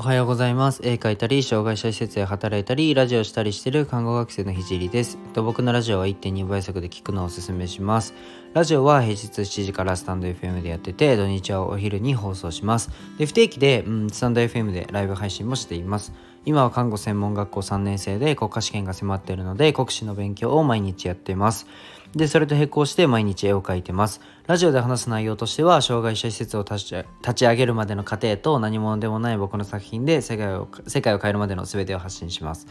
おはようございます。絵描いたり、障害者施設で働いたり、ラジオしたりしている看護学生のひじりです。僕のラジオは1.2倍速で聞くのをおすすめします。ラジオは平日7時からスタンド FM でやってて、土日はお昼に放送します。で不定期で、うん、スタンド FM でライブ配信もしています。今は看護専門学校3年生で国家試験が迫っているので、国試の勉強を毎日やっています。で、それと並行して毎日絵を描いてます。ラジオで話す内容としては、障害者施設を立ち上げるまでの過程と何者でもない僕の作品で世界を世界を変えるまでの全てを発信します。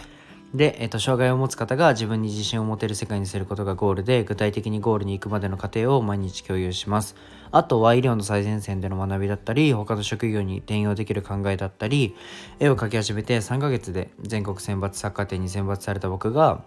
で、えっと、障害を持つ方が自分に自信を持てる世界にすることがゴールで、具体的にゴールに行くまでの過程を毎日共有します。あとは医療の最前線での学びだったり、他の職業に転用できる考えだったり、絵を描き始めて3ヶ月で全国選抜作家展に選抜された僕が、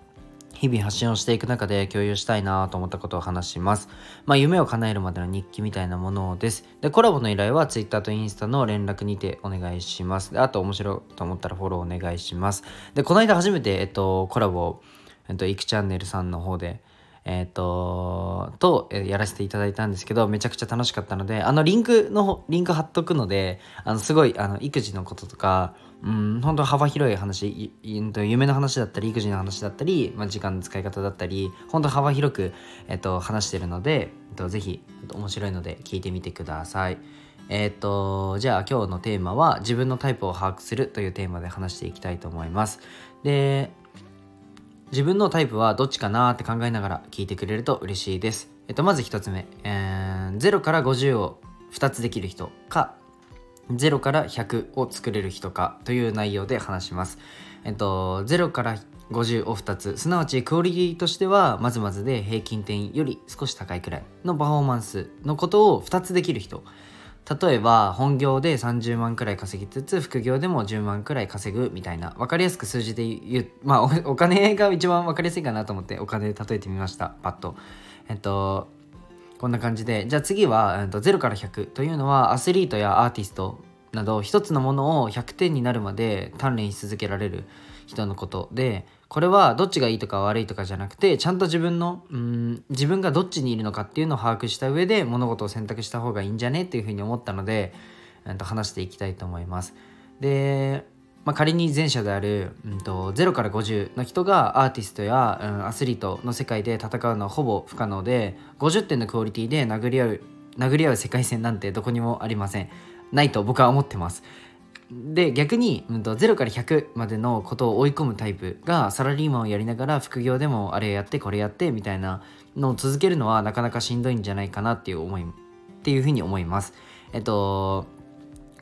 日々発信をしていく中で共有したいなと思ったことを話します。まあ、夢を叶えるまでの日記みたいなものです。で、コラボの依頼は Twitter とインスタの連絡にてお願いします。で、あと面白いと思ったらフォローお願いします。で、この間初めて、えっと、コラボを、えっと、いくチャンネルさんの方で、えっ、と、と、やらせていただいたんですけど、めちゃくちゃ楽しかったので、あの、リンクの、リンク貼っとくので、あの、すごい、あの、育児のこととか、うん、本当幅広い話、夢の話だったり、育児の話だったり、まあ、時間の使い方だったり、本当幅広く、えっと、話してるので、えっと、ぜひ、面白いので聞いてみてください。えっと、じゃあ今日のテーマは、自分のタイプを把握するというテーマで話していきたいと思います。で、自分のタイプはどっちかなって考えながら聞いてくれると嬉しいです。えっと、まず1つ目、えー、0から50を2つできる人か0から100を作れる人かという内容で話します。えっと、0から50を2つ、すなわちクオリティとしてはまずまずで平均点より少し高いくらいのパフォーマンスのことを2つできる人。例えば本業で30万くらい稼ぎつつ副業でも10万くらい稼ぐみたいな分かりやすく数字で言うまあお金が一番分かりやすいかなと思ってお金で例えてみましたパッとえっとこんな感じでじゃあ次は、えっと、0から100というのはアスリートやアーティストなど一つのものを100点になるまで鍛錬し続けられる人のことでこれはどっちがいいとか悪いとかじゃなくてちゃんと自分のうん自分がどっちにいるのかっていうのを把握した上で物事を選択した方がいいんじゃねっていうふうに思ったので、えー、と話していきたいと思います。でまあ、仮に前者である、うんと、0から50の人がアーティストや、うん、アスリートの世界で戦うのはほぼ不可能で50点のクオリティで殴り合う殴り合う世界線なんてどこにもありません。ないと僕は思ってます。で逆に、うん、と0から100までのことを追い込むタイプがサラリーマンをやりながら副業でもあれやってこれやってみたいなのを続けるのはなかなかしんどいんじゃないかなっていう思いっていうふうに思います。えっと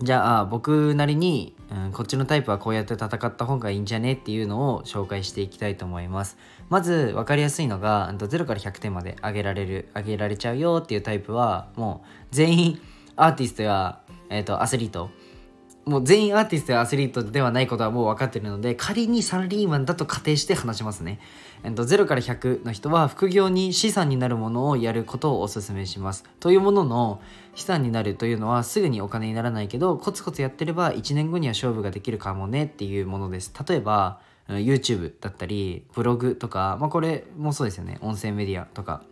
じゃあ僕なりに、うん、こっちのタイプはこうやって戦った方がいいんじゃねっていうのを紹介していきたいと思います。まず分かりやすいのが0から100点まで上げられる上げられちゃうよっていうタイプはもう全員アーティストや、えーと、アスリートもう全員アーティストやアスリートではないことはもう分かってるので仮にサラリーマンだと仮定して話しますね、えーと、0から100の人は副業に資産になるものをやることをお勧めします。というものの資産になるというのはすぐにお金にならないけどコツコツやってれば1年後には勝負ができるかもねっていうものです。例えば YouTube だったりブログとか、まあ、これもそうですよね。音声メディアとか、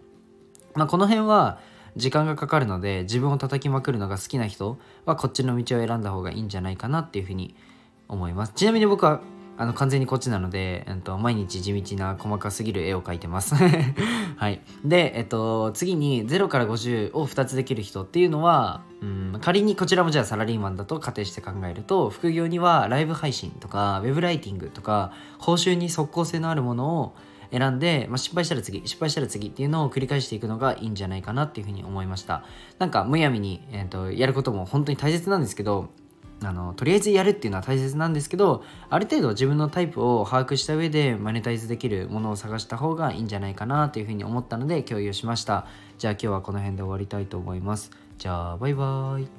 まあ、この辺は時間がかかるので自分を叩きまくるのが好きな人はこっちの道を選んだ方がいいんじゃないかなっていうふうに思いますちなみに僕はあの完全にこっちなので、えっと、毎日地道な細かすぎる絵を描いてます はい。で、えっと、次に0から50を2つできる人っていうのは、うん、仮にこちらもじゃあサラリーマンだと仮定して考えると、副業にはライブ配信とか、ウェブライティングとか、報酬に即効性のあるものを選んで、まあ、失敗したら次、失敗したら次っていうのを繰り返していくのがいいんじゃないかなっていうふうに思いました。なんかむやみに、えーと、やることも本当に大切なんですけど、あのとりあえずやるっていうのは大切なんですけどある程度自分のタイプを把握した上でマネタイズできるものを探した方がいいんじゃないかなというふうに思ったので共有しました。じゃあ今日はこの辺で終わりたいと思います。じゃあバイバーイ。